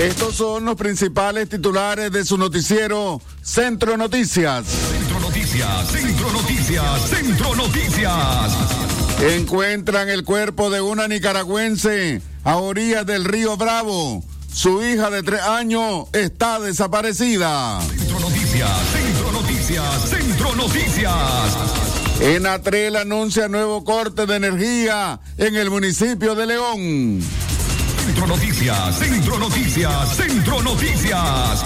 Estos son los principales titulares de su noticiero Centro Noticias. Centro Noticias, Centro Noticias, Centro Noticias. Encuentran el cuerpo de una nicaragüense a orillas del río Bravo. Su hija de tres años está desaparecida. Centro Noticias, Centro Noticias, Centro Noticias. Enatrel anuncia nuevo corte de energía en el municipio de León. Centro Noticias, Centro Noticias, Centro Noticias.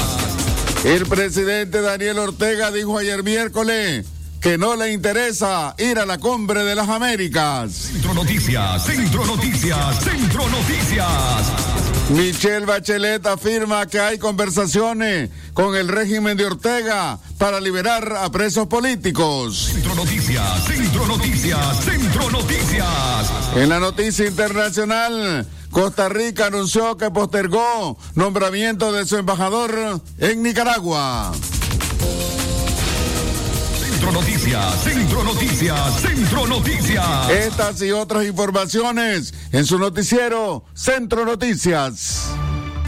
El presidente Daniel Ortega dijo ayer miércoles que no le interesa ir a la cumbre de las Américas. Centro Noticias, Centro Noticias, Centro Noticias. Michelle Bachelet afirma que hay conversaciones con el régimen de Ortega para liberar a presos políticos. Centro Noticias, Centro Noticias, Centro Noticias. En la noticia internacional, Costa Rica anunció que postergó nombramiento de su embajador en Nicaragua. Centro Noticias, Centro Noticias, Centro Noticias. Estas y otras informaciones en su noticiero Centro Noticias.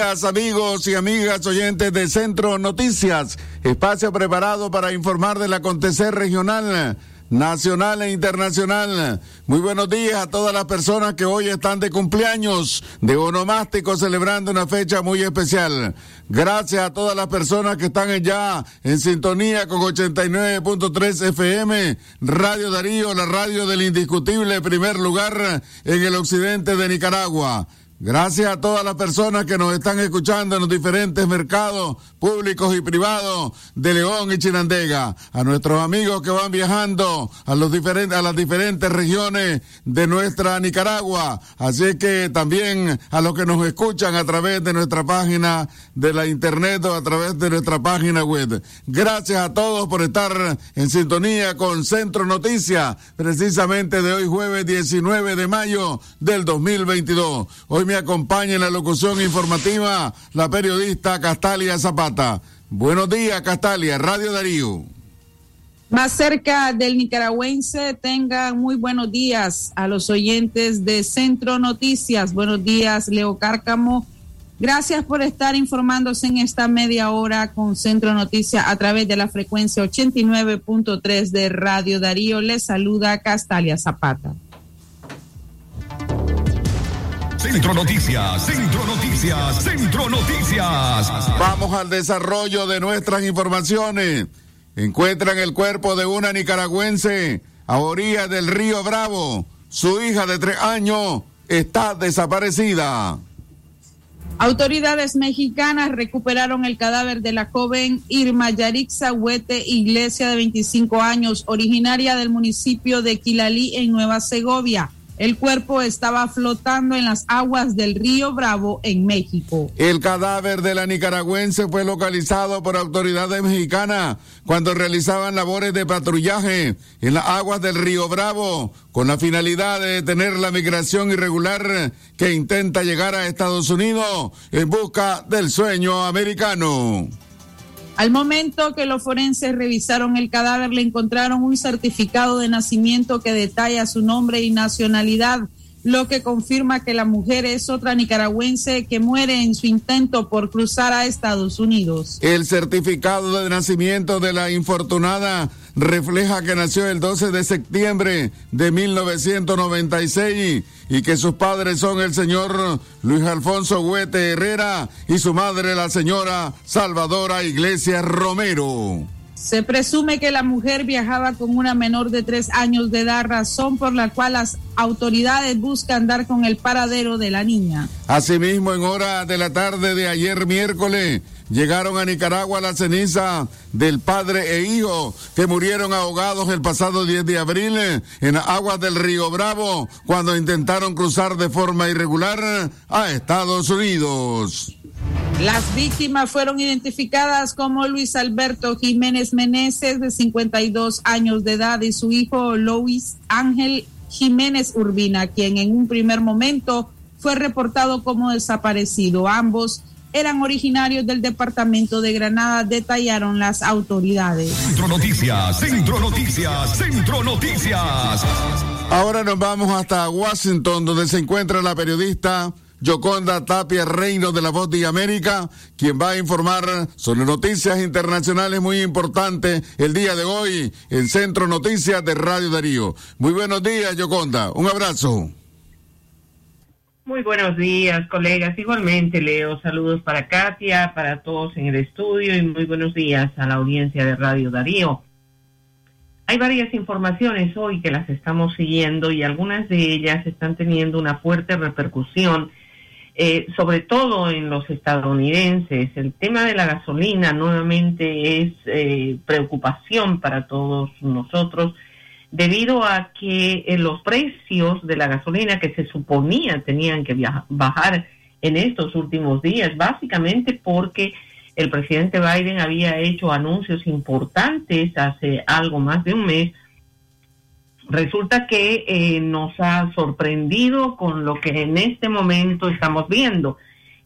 Amigos y amigas oyentes de Centro Noticias, espacio preparado para informar del acontecer regional, nacional e internacional. Muy buenos días a todas las personas que hoy están de cumpleaños, de onomástico, celebrando una fecha muy especial. Gracias a todas las personas que están ya en sintonía con 89.3 FM, Radio Darío, la radio del indiscutible primer lugar en el occidente de Nicaragua. Gracias a todas las personas que nos están escuchando en los diferentes mercados públicos y privados de León y Chinandega, a nuestros amigos que van viajando a los diferentes a las diferentes regiones de nuestra Nicaragua, así que también a los que nos escuchan a través de nuestra página de la internet o a través de nuestra página web. Gracias a todos por estar en sintonía con Centro Noticias, precisamente de hoy jueves 19 de mayo del 2022. Hoy me acompaña en la locución informativa la periodista Castalia Zapata. Buenos días, Castalia, Radio Darío. Más cerca del nicaragüense, tengan muy buenos días a los oyentes de Centro Noticias. Buenos días, Leo Cárcamo. Gracias por estar informándose en esta media hora con Centro Noticias a través de la frecuencia 89.3 de Radio Darío. Les saluda Castalia Zapata. Centro Noticias, Centro Noticias, Centro Noticias. Vamos al desarrollo de nuestras informaciones. Encuentran el cuerpo de una nicaragüense a orillas del río Bravo. Su hija de tres años está desaparecida. Autoridades mexicanas recuperaron el cadáver de la joven Irma Yarixa Huete Iglesia de 25 años, originaria del municipio de Quilalí en Nueva Segovia. El cuerpo estaba flotando en las aguas del río Bravo en México. El cadáver de la nicaragüense fue localizado por autoridades mexicanas cuando realizaban labores de patrullaje en las aguas del río Bravo con la finalidad de detener la migración irregular que intenta llegar a Estados Unidos en busca del sueño americano. Al momento que los forenses revisaron el cadáver, le encontraron un certificado de nacimiento que detalla su nombre y nacionalidad, lo que confirma que la mujer es otra nicaragüense que muere en su intento por cruzar a Estados Unidos. El certificado de nacimiento de la infortunada refleja que nació el 12 de septiembre de 1996 y que sus padres son el señor Luis Alfonso Huete Herrera y su madre la señora Salvadora Iglesias Romero. Se presume que la mujer viajaba con una menor de tres años de edad, razón por la cual las autoridades buscan dar con el paradero de la niña. Asimismo, en hora de la tarde de ayer miércoles, llegaron a Nicaragua la ceniza del padre e hijo que murieron ahogados el pasado 10 de abril en aguas del río Bravo cuando intentaron cruzar de forma irregular a Estados Unidos. Las víctimas fueron identificadas como Luis Alberto Jiménez Meneses, de 52 años de edad, y su hijo Luis Ángel Jiménez Urbina, quien en un primer momento fue reportado como desaparecido. Ambos eran originarios del departamento de Granada, detallaron las autoridades. Centro Noticias, Centro Noticias, Centro Noticias. Ahora nos vamos hasta Washington, donde se encuentra la periodista Yoconda Tapia Reino de la Voz de América, quien va a informar sobre noticias internacionales muy importantes el día de hoy en Centro Noticias de Radio Darío. Muy buenos días, Yoconda. Un abrazo. Muy buenos días, colegas. Igualmente, Leo, saludos para Katia, para todos en el estudio y muy buenos días a la audiencia de Radio Darío. Hay varias informaciones hoy que las estamos siguiendo y algunas de ellas están teniendo una fuerte repercusión eh, sobre todo en los estadounidenses. El tema de la gasolina nuevamente es eh, preocupación para todos nosotros debido a que eh, los precios de la gasolina que se suponía tenían que bajar en estos últimos días, básicamente porque el presidente Biden había hecho anuncios importantes hace algo más de un mes resulta que eh, nos ha sorprendido con lo que en este momento estamos viendo.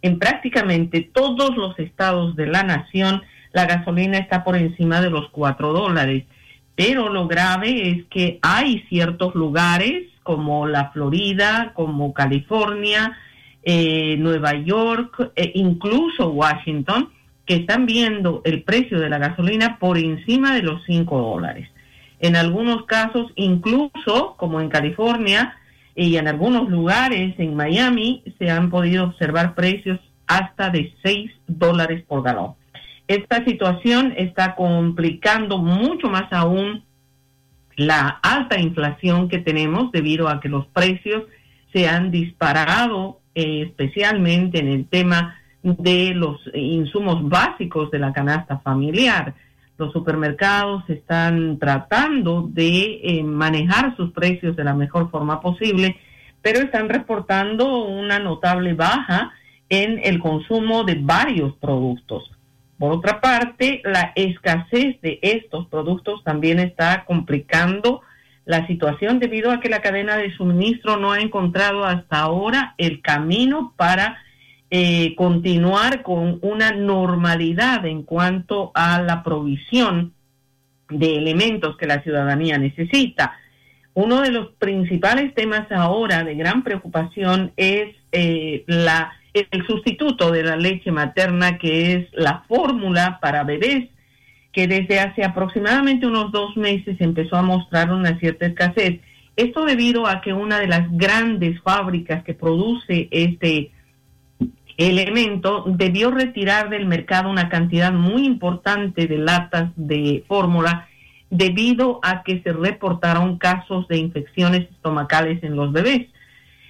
En prácticamente todos los estados de la nación, la gasolina está por encima de los cuatro dólares. Pero lo grave es que hay ciertos lugares como la Florida, como California, eh, Nueva York, e incluso Washington, que están viendo el precio de la gasolina por encima de los cinco dólares. En algunos casos, incluso como en California y en algunos lugares en Miami, se han podido observar precios hasta de 6 dólares por galón. Esta situación está complicando mucho más aún la alta inflación que tenemos debido a que los precios se han disparado, eh, especialmente en el tema de los insumos básicos de la canasta familiar los supermercados están tratando de eh, manejar sus precios de la mejor forma posible, pero están reportando una notable baja en el consumo de varios productos. Por otra parte, la escasez de estos productos también está complicando la situación debido a que la cadena de suministro no ha encontrado hasta ahora el camino para eh, continuar con una normalidad en cuanto a la provisión de elementos que la ciudadanía necesita. Uno de los principales temas ahora de gran preocupación es eh, la, el sustituto de la leche materna, que es la fórmula para bebés, que desde hace aproximadamente unos dos meses empezó a mostrar una cierta escasez. Esto debido a que una de las grandes fábricas que produce este elemento debió retirar del mercado una cantidad muy importante de latas de fórmula debido a que se reportaron casos de infecciones estomacales en los bebés.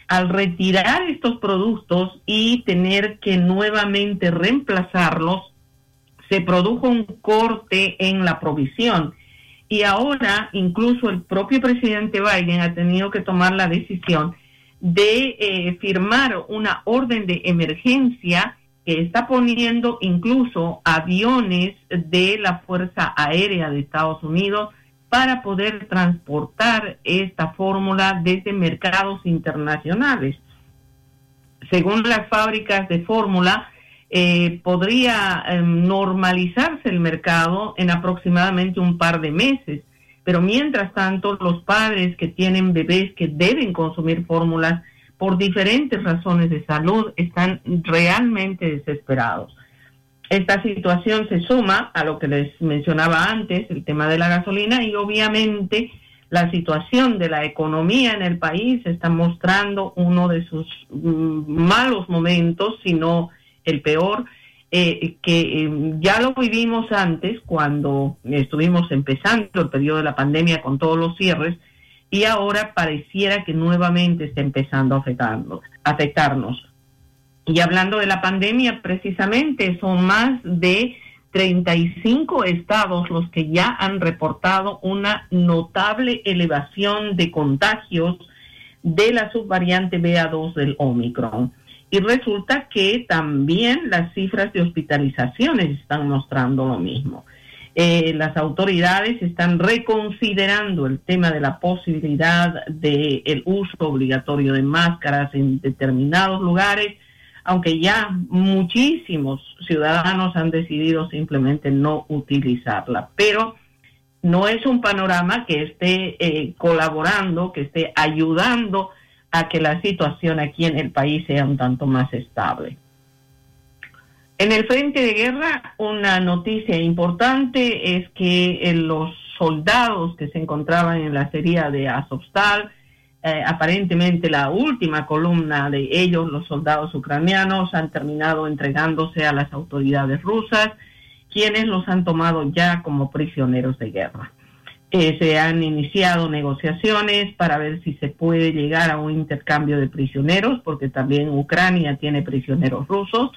Al retirar estos productos y tener que nuevamente reemplazarlos, se produjo un corte en la provisión. Y ahora incluso el propio presidente Biden ha tenido que tomar la decisión de eh, firmar una orden de emergencia que está poniendo incluso aviones de la Fuerza Aérea de Estados Unidos para poder transportar esta fórmula desde mercados internacionales. Según las fábricas de fórmula, eh, podría em, normalizarse el mercado en aproximadamente un par de meses pero mientras tanto, los padres que tienen bebés que deben consumir fórmulas por diferentes razones de salud están realmente desesperados. Esta situación se suma a lo que les mencionaba antes, el tema de la gasolina y obviamente la situación de la economía en el país está mostrando uno de sus mm, malos momentos, si no el peor, eh, que eh, ya lo vivimos antes cuando estuvimos empezando el periodo de la pandemia con todos los cierres y ahora pareciera que nuevamente está empezando a afectarnos. afectarnos. Y hablando de la pandemia, precisamente son más de 35 estados los que ya han reportado una notable elevación de contagios de la subvariante BA2 del Omicron. Y resulta que también las cifras de hospitalizaciones están mostrando lo mismo. Eh, las autoridades están reconsiderando el tema de la posibilidad del uso obligatorio de máscaras en determinados lugares aunque ya muchísimos ciudadanos han decidido simplemente no utilizarla. Pero no es un panorama que esté eh, colaborando, que esté ayudando a que la situación aquí en el país sea un tanto más estable. En el frente de guerra, una noticia importante es que eh, los soldados que se encontraban en la serie de Azovstal, eh, aparentemente la última columna de ellos, los soldados ucranianos, han terminado entregándose a las autoridades rusas, quienes los han tomado ya como prisioneros de guerra. Eh, se han iniciado negociaciones para ver si se puede llegar a un intercambio de prisioneros, porque también Ucrania tiene prisioneros rusos,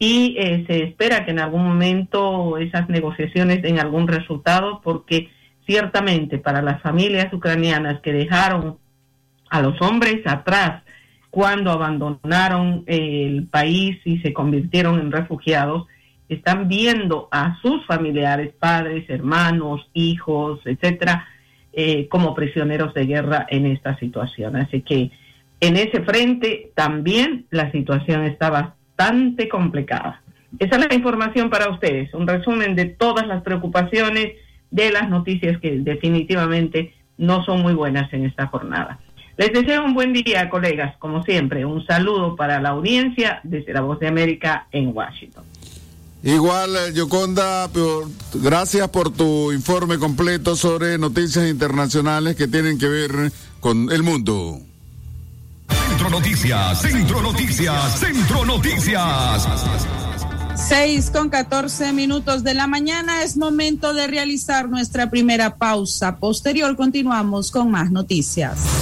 y eh, se espera que en algún momento esas negociaciones den algún resultado, porque ciertamente para las familias ucranianas que dejaron a los hombres atrás cuando abandonaron el país y se convirtieron en refugiados, están viendo a sus familiares, padres, hermanos, hijos, etcétera, eh, como prisioneros de guerra en esta situación. Así que en ese frente también la situación está bastante complicada. Esa es la información para ustedes, un resumen de todas las preocupaciones, de las noticias que definitivamente no son muy buenas en esta jornada. Les deseo un buen día, colegas. Como siempre, un saludo para la audiencia desde la Voz de América en Washington. Igual, eh, Yoconda, gracias por tu informe completo sobre noticias internacionales que tienen que ver con el mundo. Centro Noticias, Centro Noticias, Centro Noticias. 6 con 14 minutos de la mañana es momento de realizar nuestra primera pausa. Posterior continuamos con más noticias.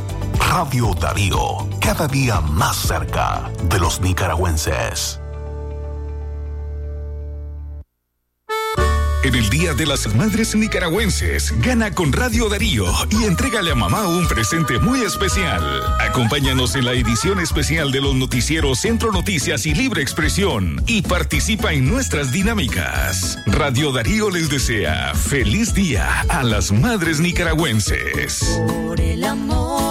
Radio Darío, cada día más cerca de los nicaragüenses. En el Día de las Madres Nicaragüenses, gana con Radio Darío y entrégale a mamá un presente muy especial. Acompáñanos en la edición especial de los noticieros Centro Noticias y Libre Expresión y participa en nuestras dinámicas. Radio Darío les desea feliz día a las madres nicaragüenses. Por el amor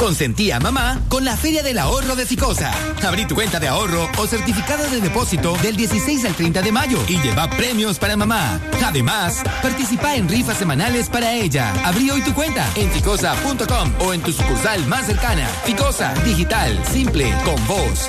Consentí a mamá con la Feria del Ahorro de Ficosa. Abrí tu cuenta de ahorro o certificado de depósito del 16 al 30 de mayo y lleva premios para mamá. Además, participa en rifas semanales para ella. Abrí hoy tu cuenta en ficosa.com o en tu sucursal más cercana. Ficosa, digital, simple, con vos.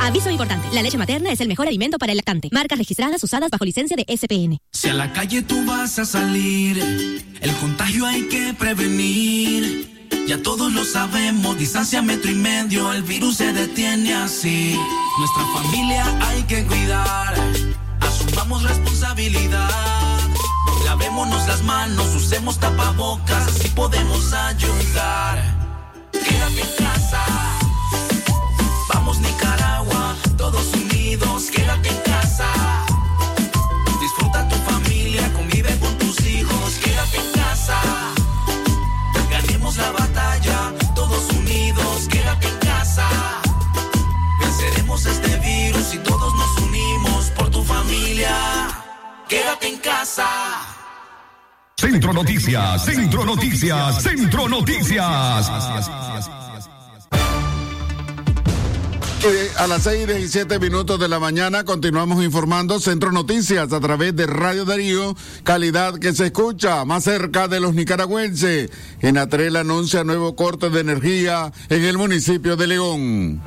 Aviso importante, la leche materna es el mejor alimento para el lactante. Marcas registradas usadas bajo licencia de SPN. Si a la calle tú vas a salir, el contagio hay que prevenir. Ya todos lo sabemos, distancia metro y medio, el virus se detiene así. Nuestra familia hay que cuidar, asumamos responsabilidad. Lavémonos las manos, usemos tapabocas, Centro Noticias, Centro Noticias, Centro Noticias. Eh, a las 6 y 17 minutos de la mañana continuamos informando Centro Noticias a través de Radio Darío, calidad que se escucha más cerca de los nicaragüenses. En Atrel anuncia nuevo corte de energía en el municipio de León.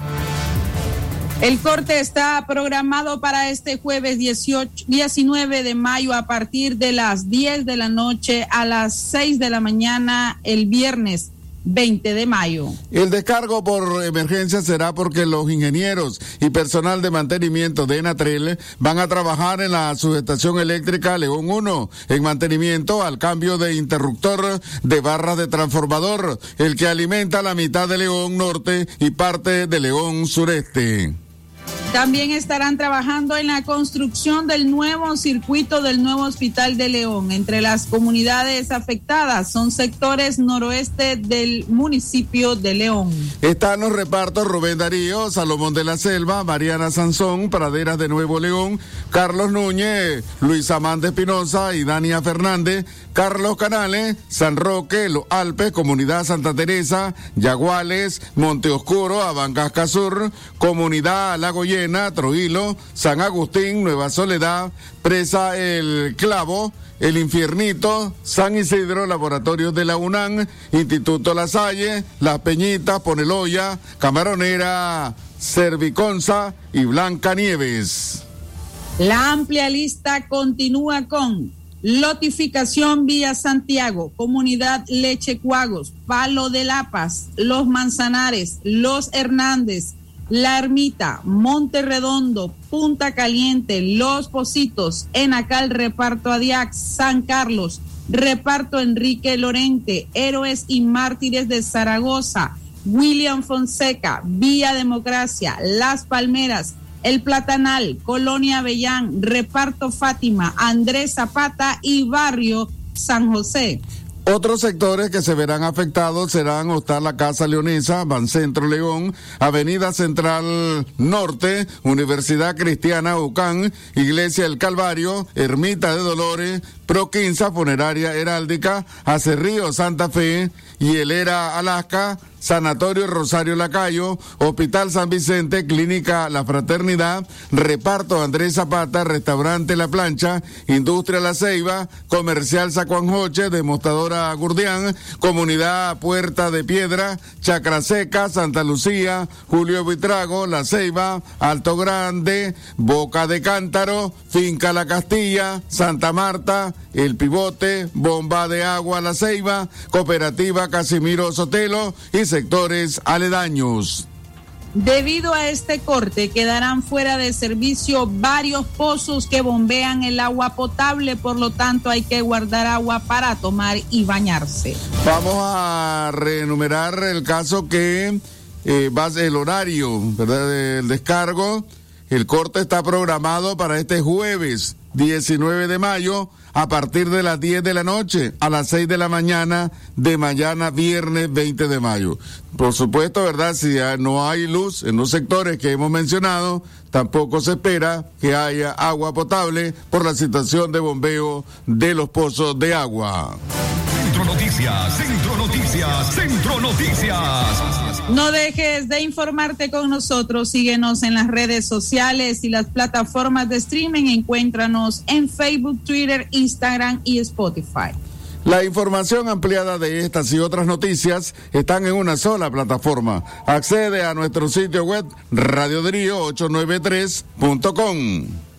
El corte está programado para este jueves 18, 19 de mayo a partir de las 10 de la noche a las 6 de la mañana el viernes 20 de mayo. El descargo por emergencia será porque los ingenieros y personal de mantenimiento de Enatrel van a trabajar en la subestación eléctrica León 1 en mantenimiento al cambio de interruptor de barras de transformador, el que alimenta la mitad de León Norte y parte de León Sureste. También estarán trabajando en la construcción del nuevo circuito del nuevo Hospital de León. Entre las comunidades afectadas son sectores noroeste del municipio de León. Están los repartos Rubén Darío, Salomón de la Selva, Mariana Sansón, Praderas de Nuevo León, Carlos Núñez, Luis Amanda Espinosa y Dania Fernández, Carlos Canales, San Roque, Los Alpes, Comunidad Santa Teresa, Yaguales, Monte Oscuro, Abancasca Sur, Comunidad Lago Llena, Trujillo, San Agustín, Nueva Soledad, Presa El Clavo, El Infiernito, San Isidro, Laboratorios de la UNAM, Instituto La Salle, Las Peñitas, Poneloya, Camaronera, Cerviconza y Blanca Nieves. La amplia lista continúa con Lotificación vía Santiago, Comunidad Leche Cuagos, Palo de La Paz, Los Manzanares, Los Hernández, La Ermita, Monte Redondo, Punta Caliente, Los Positos, Enacal, Reparto Adiac, San Carlos, Reparto Enrique Lorente, Héroes y Mártires de Zaragoza, William Fonseca, Vía Democracia, Las Palmeras, el Platanal, Colonia Avellán, Reparto Fátima, Andrés Zapata y Barrio San José. Otros sectores que se verán afectados serán Hostal La Casa Leonesa, Bancentro León, Avenida Central Norte, Universidad Cristiana Ucán, Iglesia El Calvario, Ermita de Dolores, Proquinza, Funeraria Heráldica, Acerrío Santa Fe, Hielera Alaska, Sanatorio Rosario Lacayo, Hospital San Vicente, Clínica La Fraternidad, Reparto Andrés Zapata, Restaurante La Plancha, Industria La Ceiba, Comercial Sacuanjoche, Demostradora Gurdián, Comunidad Puerta de Piedra, Chacra Seca, Santa Lucía, Julio Vitrago, La Ceiba, Alto Grande, Boca de Cántaro, Finca La Castilla, Santa Marta, El Pivote, Bomba de Agua La Ceiba, Cooperativa Casimiro Sotelo y sectores aledaños. Debido a este corte, quedarán fuera de servicio varios pozos que bombean el agua potable, por lo tanto hay que guardar agua para tomar y bañarse. Vamos a reenumerar el caso que eh, va el horario, ¿verdad? Del descargo. El corte está programado para este jueves 19 de mayo a partir de las 10 de la noche a las 6 de la mañana de mañana viernes 20 de mayo. Por supuesto, ¿verdad? Si no hay luz en los sectores que hemos mencionado, tampoco se espera que haya agua potable por la situación de bombeo de los pozos de agua. Centro Noticias, Centro Noticias, Centro Noticias. No dejes de informarte con nosotros. Síguenos en las redes sociales y las plataformas de streaming. Encuéntranos en Facebook, Twitter, Instagram y Spotify. La información ampliada de estas y otras noticias están en una sola plataforma. Accede a nuestro sitio web radioderío893.com.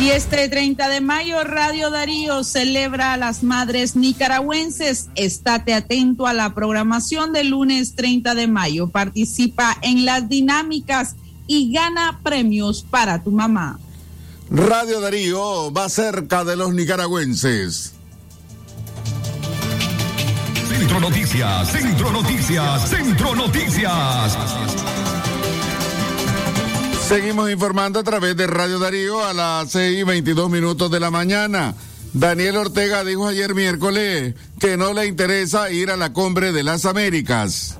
Y este 30 de mayo, Radio Darío celebra a las madres nicaragüenses. Estate atento a la programación del lunes 30 de mayo. Participa en las dinámicas y gana premios para tu mamá. Radio Darío va cerca de los nicaragüenses. Centro Noticias, Centro Noticias, Centro Noticias. Seguimos informando a través de Radio Darío a las 6 y 22 minutos de la mañana. Daniel Ortega dijo ayer miércoles que no le interesa ir a la cumbre de las Américas.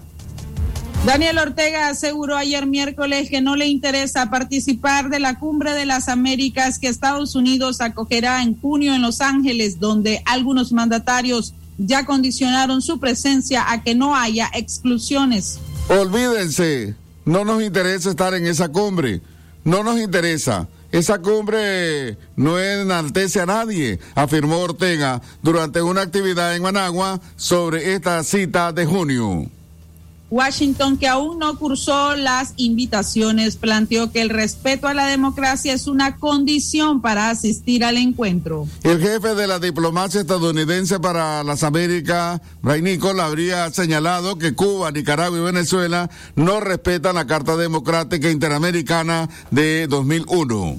Daniel Ortega aseguró ayer miércoles que no le interesa participar de la cumbre de las Américas que Estados Unidos acogerá en junio en Los Ángeles, donde algunos mandatarios ya condicionaron su presencia a que no haya exclusiones. Olvídense, no nos interesa estar en esa cumbre. No nos interesa. Esa cumbre no enaltece a nadie, afirmó Ortega durante una actividad en Managua sobre esta cita de junio. Washington, que aún no cursó las invitaciones, planteó que el respeto a la democracia es una condición para asistir al encuentro. El jefe de la diplomacia estadounidense para las Américas, Ray Nichols, habría señalado que Cuba, Nicaragua y Venezuela no respetan la Carta Democrática Interamericana de 2001.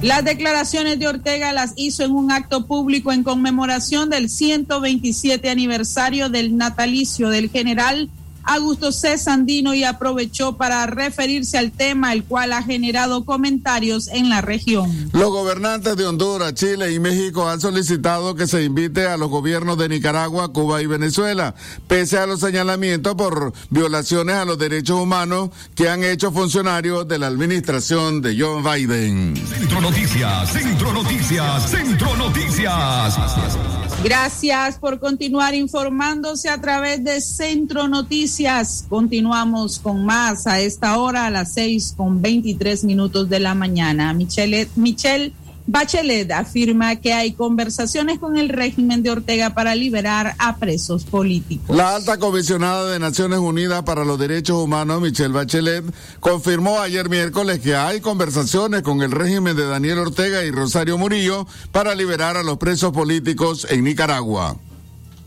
Las declaraciones de Ortega las hizo en un acto público en conmemoración del 127 aniversario del natalicio del general Augusto C. Sandino y aprovechó para referirse al tema, el cual ha generado comentarios en la región. Los gobernantes de Honduras, Chile y México han solicitado que se invite a los gobiernos de Nicaragua, Cuba y Venezuela, pese a los señalamientos por violaciones a los derechos humanos que han hecho funcionarios de la administración de John Biden. Centro Noticias, Centro Noticias, Centro Noticias. Gracias por continuar informándose a través de Centro Noticias. Continuamos con más a esta hora, a las seis con veintitrés minutos de la mañana. Michelle, Michelle Bachelet afirma que hay conversaciones con el régimen de Ortega para liberar a presos políticos. La alta comisionada de Naciones Unidas para los Derechos Humanos, Michelle Bachelet, confirmó ayer miércoles que hay conversaciones con el régimen de Daniel Ortega y Rosario Murillo para liberar a los presos políticos en Nicaragua.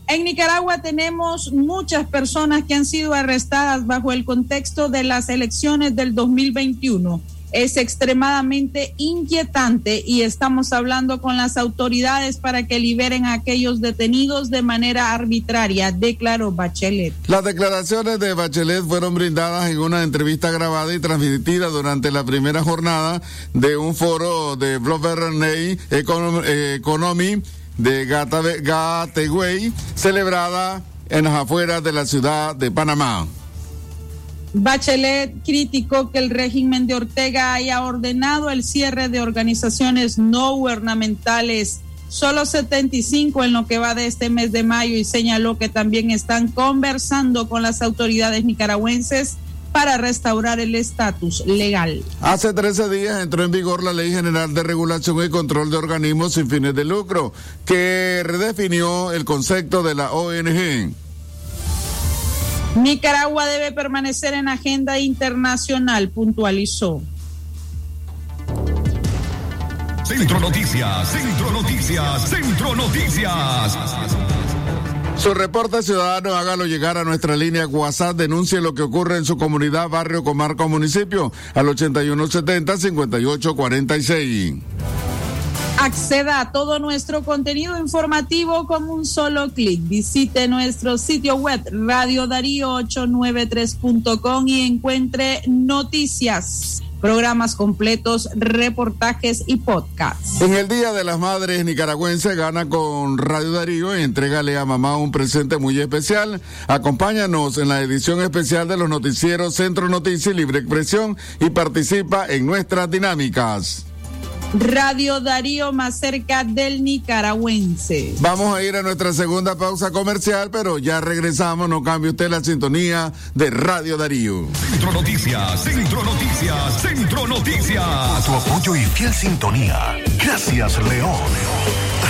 En Nicaragua tenemos muchas personas que han sido arrestadas bajo el contexto de las elecciones del 2021 es extremadamente inquietante y estamos hablando con las autoridades para que liberen a aquellos detenidos de manera arbitraria, declaró Bachelet. Las declaraciones de Bachelet fueron brindadas en una entrevista grabada y transmitida durante la primera jornada de un foro de Bloomberg Economy de Gateway, celebrada en las afueras de la ciudad de Panamá. Bachelet criticó que el régimen de Ortega haya ordenado el cierre de organizaciones no gubernamentales, solo 75 en lo que va de este mes de mayo, y señaló que también están conversando con las autoridades nicaragüenses para restaurar el estatus legal. Hace 13 días entró en vigor la Ley General de Regulación y Control de Organismos sin fines de lucro, que redefinió el concepto de la ONG. Nicaragua debe permanecer en agenda internacional, puntualizó. Centro Noticias, Centro Noticias, Centro Noticias. Su reporte ciudadano, hágalo llegar a nuestra línea WhatsApp, denuncie lo que ocurre en su comunidad, barrio, comarca o municipio al 8170-5846. Acceda a todo nuestro contenido informativo con un solo clic. Visite nuestro sitio web radiodarío893.com y encuentre noticias programas completos, reportajes y podcasts. En el Día de las Madres nicaragüense gana con Radio Darío y entrégale a mamá un presente muy especial. Acompáñanos en la edición especial de los noticieros Centro Noticias y Libre Expresión y participa en nuestras dinámicas. Radio Darío más cerca del nicaragüense. Vamos a ir a nuestra segunda pausa comercial, pero ya regresamos, no cambie usted la sintonía de Radio Darío. Centro Noticias, Centro Noticias, Centro Noticias. Por tu apoyo y fiel sintonía. Gracias, León.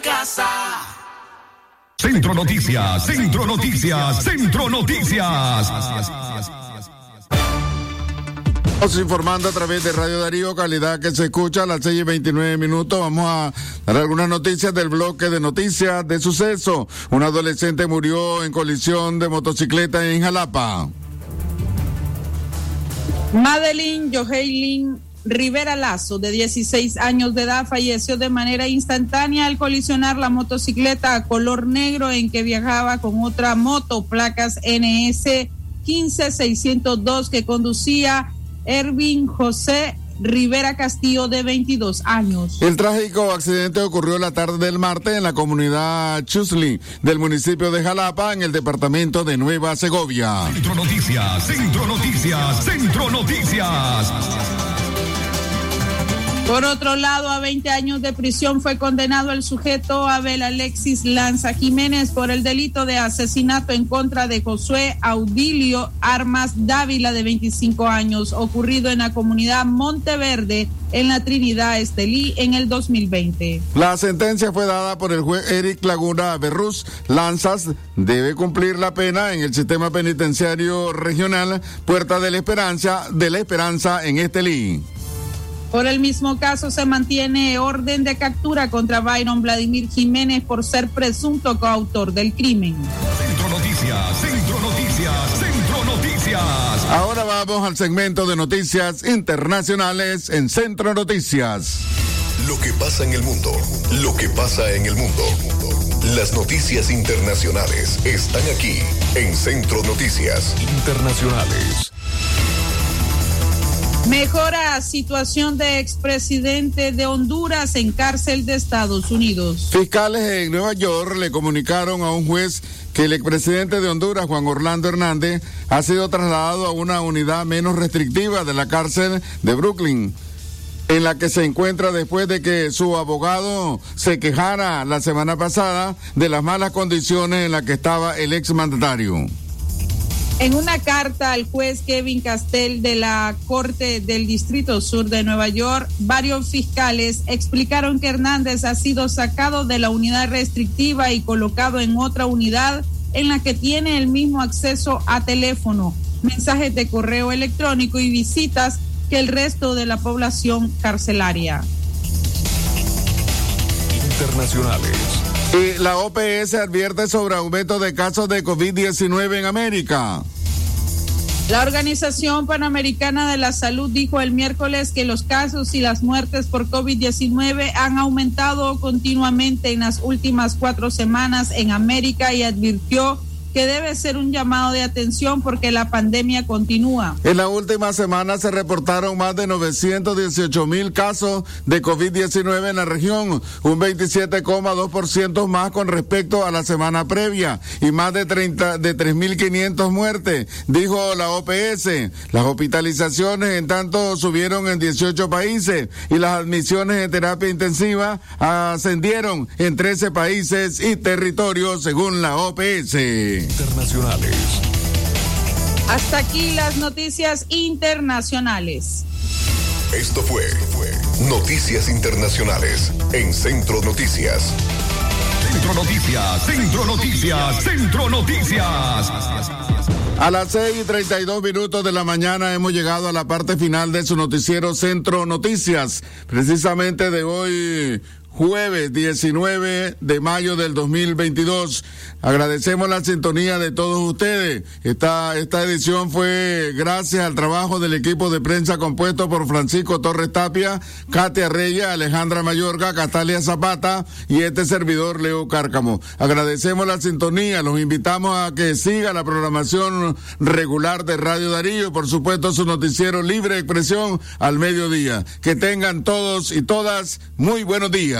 casa. Centro Noticias, Centro Noticias, Centro Noticias. Estamos informando a través de Radio Darío, calidad que se escucha a las 6 y 29 minutos. Vamos a dar algunas noticias del bloque de noticias de suceso. Un adolescente murió en colisión de motocicleta en Jalapa. Madeline Johailin Rivera Lazo, de 16 años de edad, falleció de manera instantánea al colisionar la motocicleta a color negro en que viajaba con otra moto, placas NS 15602, que conducía Ervin José Rivera Castillo, de 22 años. El trágico accidente ocurrió la tarde del martes en la comunidad Chusli del municipio de Jalapa, en el departamento de Nueva Segovia. Centro Noticias, Centro Noticias, Centro Noticias. Por otro lado, a 20 años de prisión fue condenado el sujeto Abel Alexis Lanza Jiménez por el delito de asesinato en contra de Josué Audilio Armas Dávila, de 25 años, ocurrido en la comunidad Monteverde, en la Trinidad Estelí, en el 2020. La sentencia fue dada por el juez Eric Laguna Berruz. Lanzas debe cumplir la pena en el sistema penitenciario regional Puerta de la Esperanza, de la Esperanza en Estelí. Por el mismo caso se mantiene orden de captura contra Byron Vladimir Jiménez por ser presunto coautor del crimen. Centro Noticias, Centro Noticias, Centro Noticias. Ahora vamos al segmento de noticias internacionales en Centro Noticias. Lo que pasa en el mundo, lo que pasa en el mundo. Las noticias internacionales están aquí en Centro Noticias Internacionales. Mejora situación de expresidente de Honduras en cárcel de Estados Unidos. Fiscales en Nueva York le comunicaron a un juez que el expresidente de Honduras, Juan Orlando Hernández, ha sido trasladado a una unidad menos restrictiva de la cárcel de Brooklyn en la que se encuentra después de que su abogado se quejara la semana pasada de las malas condiciones en las que estaba el exmandatario. En una carta al juez Kevin Castell de la Corte del Distrito Sur de Nueva York, varios fiscales explicaron que Hernández ha sido sacado de la unidad restrictiva y colocado en otra unidad en la que tiene el mismo acceso a teléfono, mensajes de correo electrónico y visitas que el resto de la población carcelaria. Internacionales. Y la OPS advierte sobre aumento de casos de COVID-19 en América. La Organización Panamericana de la Salud dijo el miércoles que los casos y las muertes por COVID-19 han aumentado continuamente en las últimas cuatro semanas en América y advirtió que debe ser un llamado de atención porque la pandemia continúa. En la última semana se reportaron más de 918 mil casos de COVID-19 en la región, un 27,2% más con respecto a la semana previa y más de 30 de 3.500 muertes, dijo la OPS. Las hospitalizaciones en tanto subieron en 18 países y las admisiones en terapia intensiva ascendieron en 13 países y territorios según la OPS internacionales. Hasta aquí las noticias internacionales. Esto fue, fue Noticias Internacionales en Centro Noticias. Centro Noticias, Centro Noticias, Centro Noticias. A las seis y treinta y dos minutos de la mañana hemos llegado a la parte final de su noticiero Centro Noticias, precisamente de hoy, jueves 19 de mayo del 2022. Agradecemos la sintonía de todos ustedes. Esta, esta edición fue gracias al trabajo del equipo de prensa compuesto por Francisco Torres Tapia, Katia Reyes, Alejandra Mayorga, Catalia Zapata y este servidor Leo Cárcamo. Agradecemos la sintonía, los invitamos a que siga la programación regular de Radio Darío y por supuesto su noticiero Libre Expresión al mediodía. Que tengan todos y todas muy buenos días.